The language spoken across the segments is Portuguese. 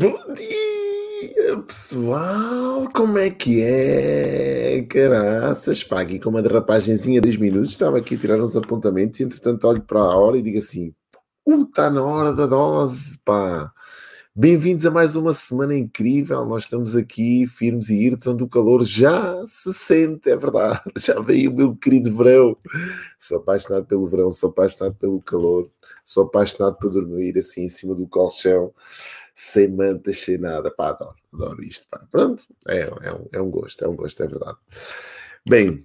Bom dia, pessoal! Como é que é? Caraças, pá, aqui com uma derrapagenzinha de 10 minutos, estava aqui a tirar uns apontamentos e entretanto olho para a hora e digo assim: uh, está na hora da dose, pá! Bem-vindos a mais uma semana incrível. Nós estamos aqui firmes e irtos, onde o calor já se sente, é verdade. Já veio o meu querido verão. Sou apaixonado pelo verão, sou apaixonado pelo calor, sou apaixonado por dormir assim em cima do colchão sem mantas, sem nada. Pá, adoro, adoro isto. Pá. Pronto, é, é, um, é um gosto, é um gosto, é verdade. Bem,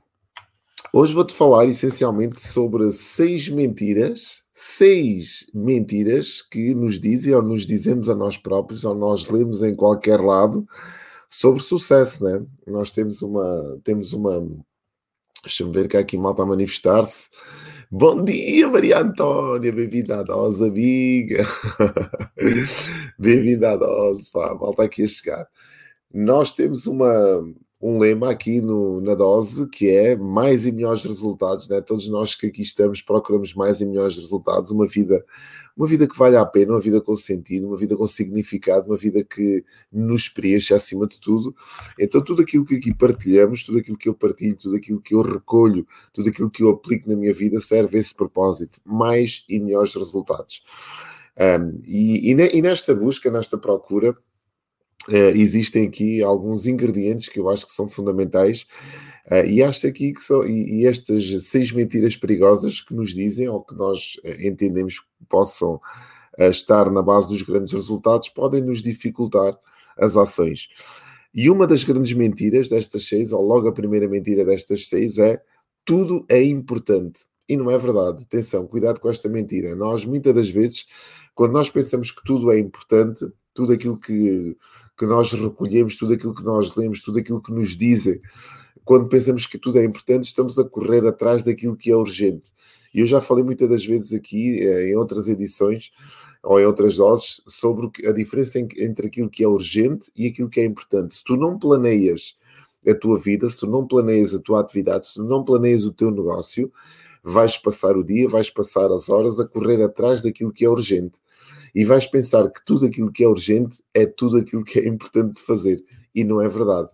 hoje vou-te falar essencialmente sobre seis mentiras, seis mentiras que nos dizem ou nos dizemos a nós próprios ou nós lemos em qualquer lado sobre sucesso, né? Nós temos uma, temos uma, deixa-me ver que há aqui malta a manifestar-se. Bom dia, Maria Antônia, bem-vinda à dose, amiga. bem-vinda à dose, pá, malta aqui a chegar. Nós temos uma, um lema aqui no, na dose que é mais e melhores resultados, né? Todos nós que aqui estamos procuramos mais e melhores resultados, uma vida, uma vida que vale a pena, uma vida com sentido, uma vida com significado, uma vida que nos preenche acima de tudo. Então, tudo aquilo que aqui partilhamos, tudo aquilo que eu partilho, tudo aquilo que eu recolho, tudo aquilo que eu aplico na minha vida serve a esse propósito, mais e melhores resultados. Um, e, e, e nesta busca, nesta procura, Uh, existem aqui alguns ingredientes que eu acho que são fundamentais uh, e acho aqui que são e, e, estas seis mentiras perigosas que nos dizem ou que nós uh, entendemos que possam estar na base dos grandes resultados podem nos dificultar as ações. E uma das grandes mentiras destas seis, ou logo a primeira mentira destas seis, é tudo é importante. E não é verdade. Atenção, cuidado com esta mentira. Nós, muitas das vezes, quando nós pensamos que tudo é importante, tudo aquilo que que nós recolhemos, tudo aquilo que nós lemos, tudo aquilo que nos dizem. Quando pensamos que tudo é importante, estamos a correr atrás daquilo que é urgente. E eu já falei muitas das vezes aqui, eh, em outras edições, ou em outras doses, sobre a diferença entre aquilo que é urgente e aquilo que é importante. Se tu não planeias a tua vida, se tu não planeias a tua atividade, se tu não planeias o teu negócio, vais passar o dia, vais passar as horas a correr atrás daquilo que é urgente e vais pensar que tudo aquilo que é urgente é tudo aquilo que é importante de fazer. E não é verdade.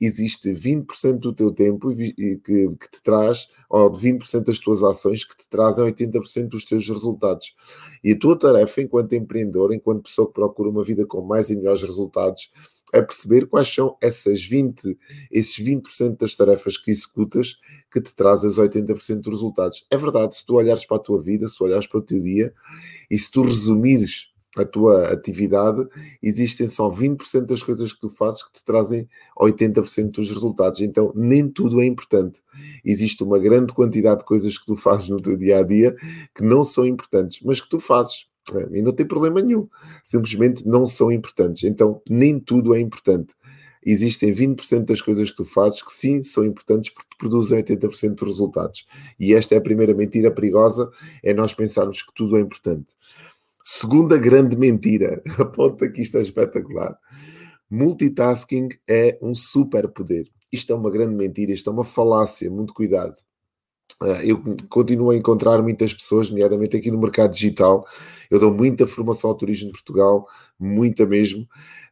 Existe 20% do teu tempo que, que te traz, ou 20% das tuas ações que te trazem 80% dos teus resultados. E a tua tarefa, enquanto empreendedor, enquanto pessoa que procura uma vida com mais e melhores resultados, é perceber quais são essas 20, esses 20% das tarefas que executas que te trazem os 80% dos resultados. É verdade, se tu olhares para a tua vida, se tu olhares para o teu dia e se tu resumires a tua atividade, existem só 20% das coisas que tu fazes que te trazem 80% dos resultados. Então, nem tudo é importante. Existe uma grande quantidade de coisas que tu fazes no teu dia a dia que não são importantes, mas que tu fazes. É, e não tem problema nenhum. Simplesmente não são importantes. Então, nem tudo é importante. Existem 20% das coisas que tu fazes que sim são importantes porque produzem 80% dos resultados. E esta é a primeira mentira perigosa: é nós pensarmos que tudo é importante. Segunda grande mentira, aponta que isto é espetacular. Multitasking é um superpoder. Isto é uma grande mentira, isto é uma falácia, muito cuidado. Ah, eu continuo a encontrar muitas pessoas, nomeadamente aqui no mercado digital. Eu dou muita formação ao turismo de Portugal, muita mesmo,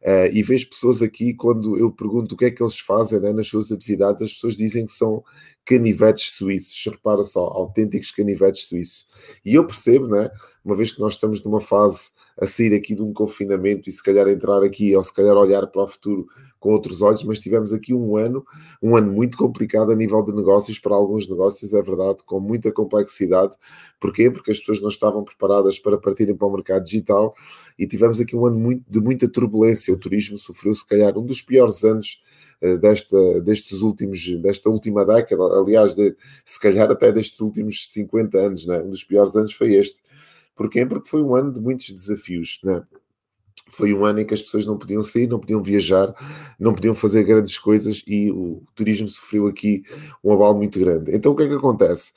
ah, e vejo pessoas aqui, quando eu pergunto o que é que eles fazem né, nas suas atividades, as pessoas dizem que são canivetes suíços. Repara só, autênticos canivetes suíços. E eu percebo, né, uma vez que nós estamos numa fase a sair aqui de um confinamento e se calhar entrar aqui ou se calhar olhar para o futuro com outros olhos, mas tivemos aqui um ano, um ano muito complicado a nível de negócios, para alguns negócios, é verdade, com muita complexidade. Porquê? Porque as pessoas não estavam preparadas para para o mercado digital e tivemos aqui um ano muito, de muita turbulência. O turismo sofreu, se calhar, um dos piores anos eh, desta, destes últimos, desta última década, aliás, de, se calhar até destes últimos 50 anos, né? um dos piores anos foi este. Porquê? Porque foi um ano de muitos desafios, né? Foi um ano em que as pessoas não podiam sair, não podiam viajar, não podiam fazer grandes coisas e o, turismo sofreu aqui um abalo muito grande. Então o que é que acontece?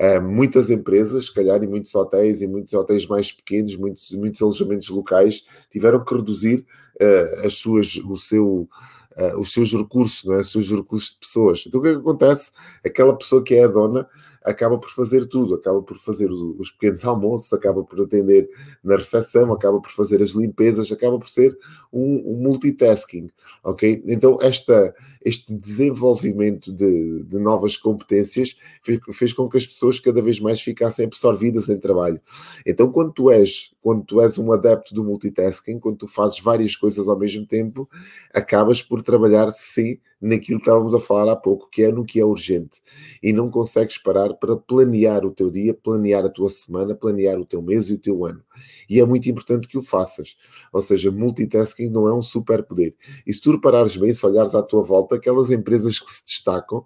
Uh, muitas empresas, se calhar, e muitos hotéis, e muitos hotéis mais pequenos, muitos, muitos alojamentos locais, tiveram que reduzir uh, as suas, o seu uh, os seus recursos, é? os seus recursos de pessoas. Então o que é que acontece? Aquela pessoa que é a dona acaba por fazer tudo, acaba por fazer os, os pequenos almoços, acaba por atender na recepção, acaba por fazer as limpezas, acaba por ser um, um multitasking, ok? Então esta, este desenvolvimento de, de novas competências fez, fez, com que as pessoas cada vez mais ficassem absorvidas em trabalho. Então quando tu és, quando tu és um adepto do multitasking, quando tu fazes várias coisas ao mesmo tempo, acabas por trabalhar sim naquilo que estávamos a falar há pouco, que é no que é urgente. E não consegues parar para planear o teu dia, planear a tua semana, planear o teu mês e o teu ano. E é muito importante que o faças. Ou seja, multitasking não é um superpoder. E se tu reparares bem, se olhares à tua volta, aquelas empresas que se destacam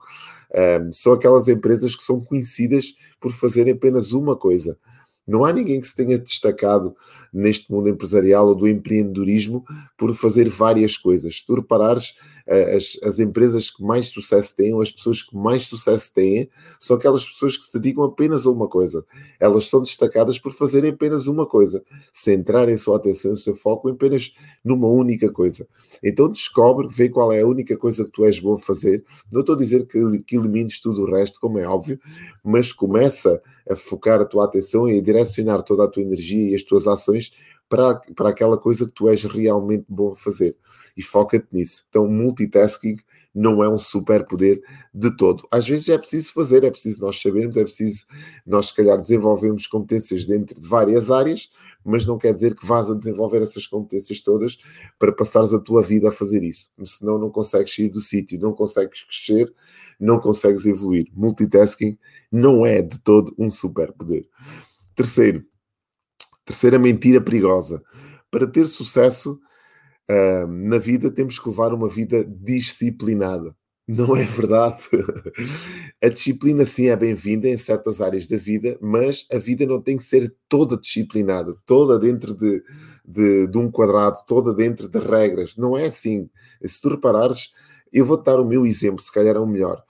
um, são aquelas empresas que são conhecidas por fazerem apenas uma coisa. Não há ninguém que se tenha destacado neste mundo empresarial ou do empreendedorismo por fazer várias coisas. Se tu reparares, eh, as, as empresas que mais sucesso têm, ou as pessoas que mais sucesso têm, são aquelas pessoas que se dedicam apenas a uma coisa. Elas são destacadas por fazerem apenas uma coisa, centrarem sua atenção e o seu foco apenas numa única coisa. Então descobre, vê qual é a única coisa que tu és bom a fazer. Não estou a dizer que, que elimines tudo o resto, como é óbvio, mas começa a focar a tua atenção e a direcionar toda a tua energia e as tuas ações para, para aquela coisa que tu és realmente bom a fazer. E foca-te nisso. Então, multitasking não é um superpoder de todo. Às vezes é preciso fazer, é preciso nós sabermos, é preciso nós, se calhar, desenvolvermos competências dentro de várias áreas, mas não quer dizer que vás a desenvolver essas competências todas para passares a tua vida a fazer isso. Senão não consegues sair do sítio, não consegues crescer, não consegues evoluir. Multitasking não é de todo um superpoder. Terceiro, terceira mentira perigosa. Para ter sucesso uh, na vida, temos que levar uma vida disciplinada. Não é verdade. A disciplina, sim, é bem-vinda em certas áreas da vida, mas a vida não tem que ser toda disciplinada, toda dentro de, de, de um quadrado, toda dentro de regras. Não é assim. Se tu reparares, eu vou-te dar o meu exemplo, se calhar é o melhor.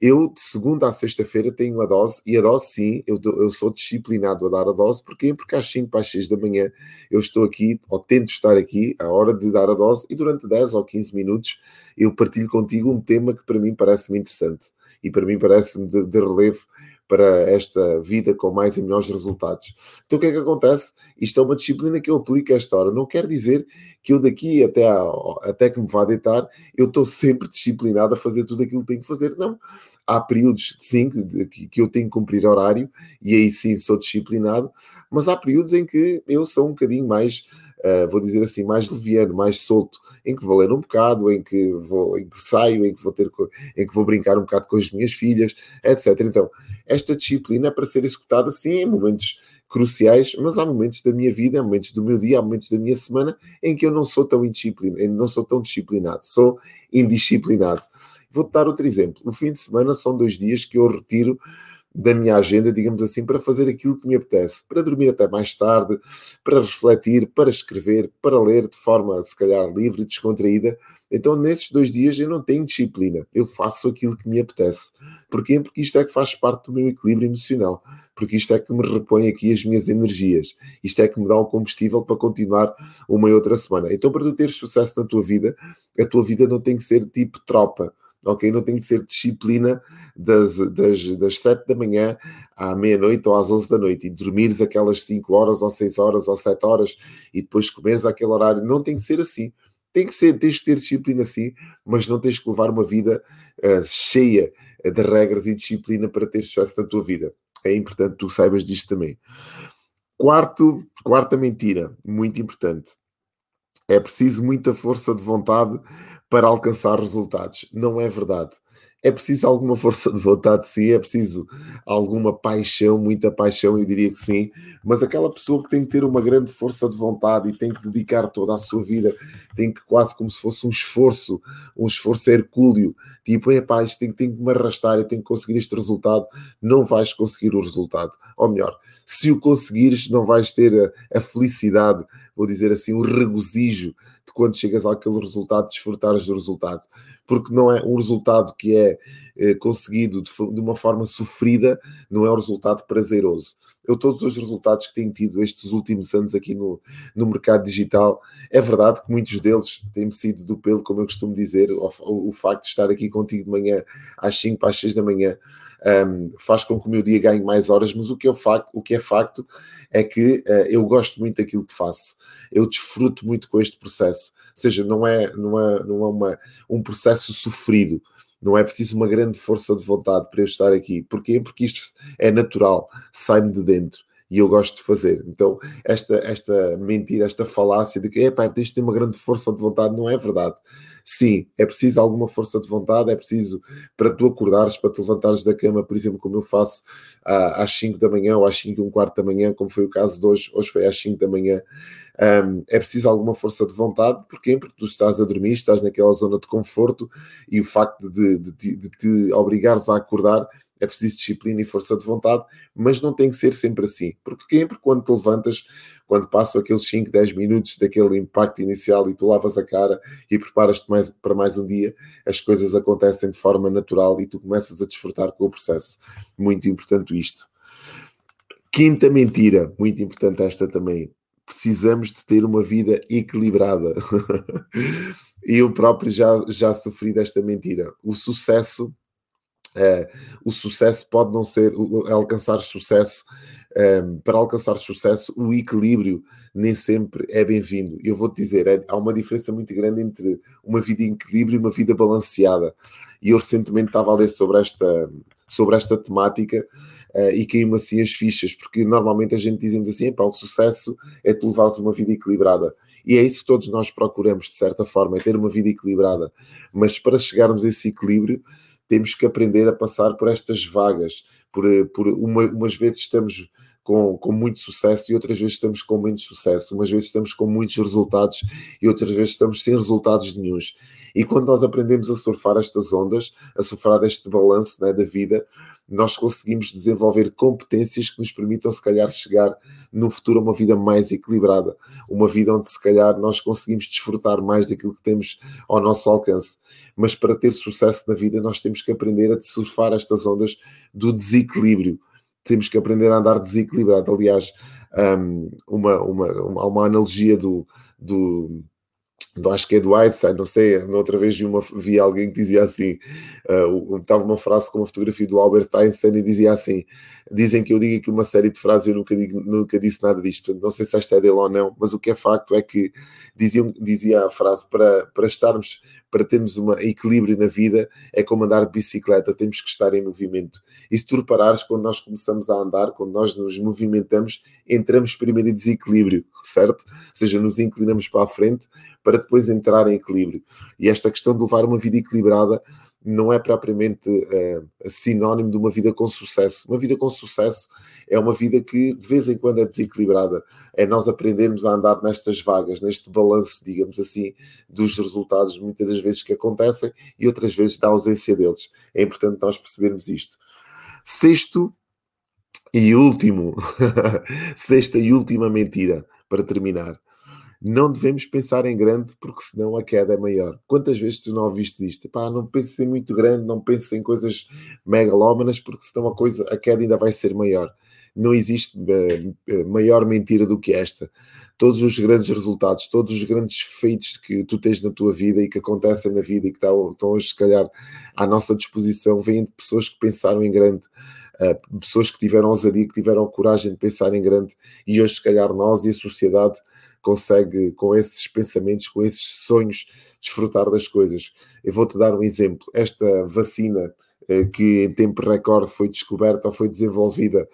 Eu, de segunda a sexta-feira, tenho a dose, e a dose, sim, eu, eu sou disciplinado a dar a dose. Porquê? Porque às 5 para as 6 da manhã eu estou aqui, ou tento estar aqui, à hora de dar a dose, e durante 10 ou 15 minutos eu partilho contigo um tema que para mim parece-me interessante e para mim parece-me de, de relevo para esta vida com mais e melhores resultados. Então o que é que acontece? Isto é uma disciplina que eu aplico a esta hora. Não quer dizer que eu daqui até, a, até que me vá deitar, eu estou sempre disciplinado a fazer tudo aquilo que tenho que fazer. Não. Há períodos, sim, que, que eu tenho que cumprir horário e aí sim sou disciplinado, mas há períodos em que eu sou um bocadinho mais uh, vou dizer assim, mais leviano, mais solto, em que vou ler um bocado, em que vou, em que saio, em que vou ter, em que vou brincar um bocado com as minhas filhas, etc. Então, esta disciplina é para ser executada sim em momentos cruciais, mas há momentos da minha vida, há momentos do meu dia, há momentos da minha semana em que eu não sou tão indisciplinado, não sou tão disciplinado, sou indisciplinado. Vou-te dar outro exemplo. O fim de semana são dois dias que eu retiro da minha agenda, digamos assim, para fazer aquilo que me apetece, para dormir até mais tarde, para refletir, para escrever, para ler de forma, se calhar, livre e descontraída. Então, nesses dois dias, eu não tenho disciplina, eu faço aquilo que me apetece. Porquê? Porque isto é que faz parte do meu equilíbrio emocional, porque isto é que me repõe aqui as minhas energias, isto é que me dá um combustível para continuar uma e outra semana. Então, para tu teres sucesso na tua vida, a tua vida não tem que ser tipo tropa ok? Não tem que ser disciplina das, das, das 7 da manhã à meia-noite ou às 11 da noite e dormires aquelas 5 horas ou 6 horas ou 7 horas e depois comeres aquele horário. Não tem que ser assim. Tem que ser, tens que ter disciplina sim, mas não tens que levar uma vida uh, cheia de regras e disciplina para ter sucesso na tua vida. É importante que tu saibas disto também. Quarto, quarta mentira, muito importante. É preciso muita força de vontade para alcançar resultados. Não é verdade. É preciso alguma força de vontade, sim, é preciso alguma paixão, muita paixão, eu diria que sim, mas aquela pessoa que tem que ter uma grande força de vontade e tem que dedicar toda a sua vida, tem que quase como se fosse um esforço, um esforço hercúleo, tipo, é isto tem, tem que me arrastar, eu tenho que conseguir este resultado, não vais conseguir o resultado. Ou melhor, Se o conseguires, não vais ter a, a felicidade, vou dizer assim, o regozijo de quando chegas àquele resultado, desfrutares do resultado. Porque não é um resultado que é eh, conseguido de, de, uma forma sofrida, não é um resultado prazeroso. Eu, todos os resultados que tenho tido estes últimos anos aqui no, no mercado digital, é verdade que muitos deles têm sido do pelo, como eu costumo dizer, o, o, o facto de estar aqui contigo de manhã às 5 para às 6 da manhã um, faz com que o meu dia ganhe mais horas, mas o que, é facto, o que é facto é que uh, eu gosto muito daquilo que faço, eu desfruto muito com este processo, ou seja, não é, não é, não é uma, um processo sofrido, não é preciso uma grande força de vontade para eu estar aqui. Porquê? Porque isto é natural, sai-me de dentro e eu gosto de fazer. Então, esta, esta mentira, esta falácia de que é pá, tens de ter uma grande força de vontade, não é verdade. Sim, é preciso alguma força de vontade, é preciso para tu acordares, para te levantares da cama, por exemplo, como eu faço às 5 da manhã ou às 5 e um quarto da manhã, como foi o caso de hoje, hoje foi às 5 da manhã. Um, é preciso alguma força de vontade, porquê? Porque tu estás a dormir, estás naquela zona de conforto e o facto de, de, de, de te obrigares a acordar é preciso disciplina e força de vontade, mas não tem que ser sempre assim. Porque sempre quando te levantas, quando passam aqueles 5, 10 minutos daquele impacto inicial e tu lavas a cara e preparas-te mais, para mais um dia, as coisas acontecem de forma natural e tu começas a desfrutar com o processo. Muito importante isto. Quinta mentira, muito importante esta também. Precisamos de ter uma vida equilibrada. e eu próprio já, já sofri desta mentira. O sucesso o sucesso pode não ser alcançar sucesso. Ehm, para alcançar sucesso, o equilíbrio nem sempre é bem-vindo. Eu vou-te dizer, é, há uma diferença muito grande entre uma vida em equilíbrio e uma vida balanceada. E eu recentemente estava a ler sobre esta, sobre esta temática uh, e caiu-me assim as fichas, porque normalmente a gente diz assim: o sucesso é tu levares uma vida equilibrada. E é isso que todos nós procuramos, de certa forma, é ter uma vida equilibrada. Mas para chegarmos a esse equilíbrio, temos que aprender a passar por estas vagas. Por, por uma, umas vezes estamos com, com muito sucesso e outras vezes estamos com menos sucesso. Umas vezes estamos com muitos resultados e outras vezes estamos sem resultados nenhums. E quando nós aprendemos a surfar estas ondas, a surfar este balanço né, da vida, nós conseguimos desenvolver competências que nos permitam, se calhar, chegar no futuro a uma vida mais equilibrada, uma vida onde, se calhar, nós conseguimos desfrutar mais daquilo que temos ao nosso alcance. Mas para ter sucesso na vida, nós temos que aprender a surfar estas ondas do desequilíbrio. Temos que aprender a andar desequilibrado. Aliás, um, uma, uma, uma, uma analogia do, do acho que é do Einstein, não sei, outra vez vi, uma, vi alguém que dizia assim, uh, estava uma frase com uma fotografia do Albert Einstein e dizia assim, dizem que eu digo aqui uma série de frases e eu nunca, digo, nunca disse nada disto, Portanto, não sei se esta é dele ou não, mas o que é facto é que diziam, dizia a frase, para, para estarmos, para termos um equilíbrio na vida, é como andar de bicicleta, temos que estar em movimento. E se tu reparares, quando nós começamos a andar, quando nós nos movimentamos, entramos primeiro em desequilíbrio, certo? Ou seja, nos inclinamos para a frente para depois entrar em equilíbrio. E esta questão de levar uma vida equilibrada não é propriamente uh, sinónimo de uma vida com sucesso. Uma vida com sucesso é uma vida que de vez em quando é desequilibrada. É nós aprendermos a andar nestas vagas, neste balanço, digamos assim, dos resultados, muitas das vezes que acontecem e outras vezes da ausência deles. É importante nós percebermos isto. Sexto e último, sexta e última mentira, para terminar não devemos pensar em grande porque senão a queda é maior. Quantas vezes tu não ouviste isto? Pá, não penses em muito grande, não penses em coisas megalómanas porque senão a coisa, a queda ainda vai ser maior. Não existe uh, maior mentira do que esta. Todos os grandes resultados, todos os grandes feitos que tu tens na tua vida e que acontecem na vida e que estão, hoje, se calhar, à nossa disposição, vêm de pessoas que pensaram em grande, uh, pessoas que tiveram ousadia, que tiveram coragem de pensar em grande, e hoje, se calhar, nós e a sociedade consegue, com esses pensamentos, com esses sonhos, desfrutar das coisas. Eu vou-te dar um exemplo. Esta vacina eh, que em tempo recorde foi descoberta ou foi desenvolvida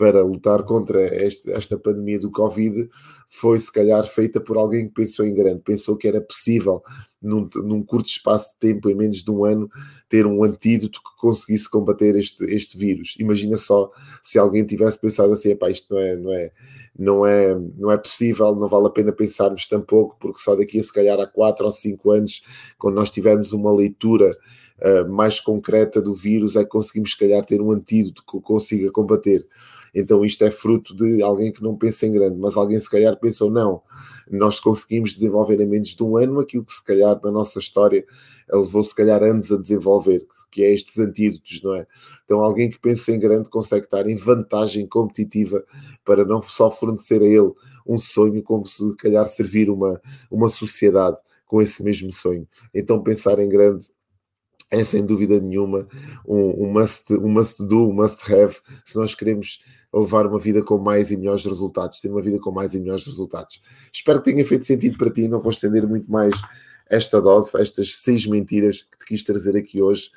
para lutar contra este, esta pandemia do Covid foi se calhar feita por alguém que pensou em grande, pensou que era possível num, num curto espaço de tempo, em menos de um ano, ter um antídoto que conseguisse combater este, este vírus. Imagina só se alguém tivesse pensado assim, isto não é, não é, não é, não é possível, não vale a pena pensarmos tampouco, porque só daqui a se calhar há 4 ou 5 anos, quando nós tivermos uma leitura uh, mais concreta do vírus, é que conseguimos se calhar ter um antídoto que consiga combater. Então isto é fruto de alguém que não pensa em grande, mas alguém se calhar pensou, não, nós conseguimos desenvolver em menos de um ano aquilo que se calhar na nossa história levou se calhar anos a desenvolver, que é estes antídotos, não é? Então alguém que pensa em grande consegue estar em vantagem competitiva para não só fornecer a ele um sonho, como se calhar servir uma, uma sociedade com esse mesmo sonho. Então pensar em grande é sem dúvida nenhuma um, um, must, um must do, um must have, se nós queremos levar uma vida com mais e melhores resultados, ter uma vida com mais e melhores resultados. Espero que tenha feito sentido para ti, não vou estender muito mais esta dose, estas seis mentiras que te quis trazer aqui hoje,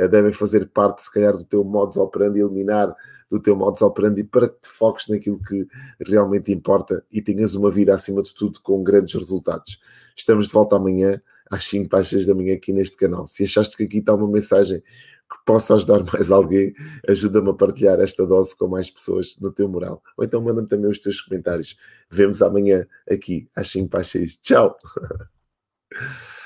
uh, devem fazer parte, se calhar, do teu modus operandi, eliminar do teu modus operandi para que te foques naquilo que realmente importa e tenhas uma vida, acima de tudo, com grandes resultados. Estamos de volta amanhã às 5 para as 6 da manhã aqui neste canal. Se achaste que aqui está uma mensagem que possa ajudar mais alguém, ajuda-me a partilhar esta dose com mais pessoas no teu moral. Ou então manda-me também os teus comentários. Vemos amanhã aqui às 5 para as 6. Tchau!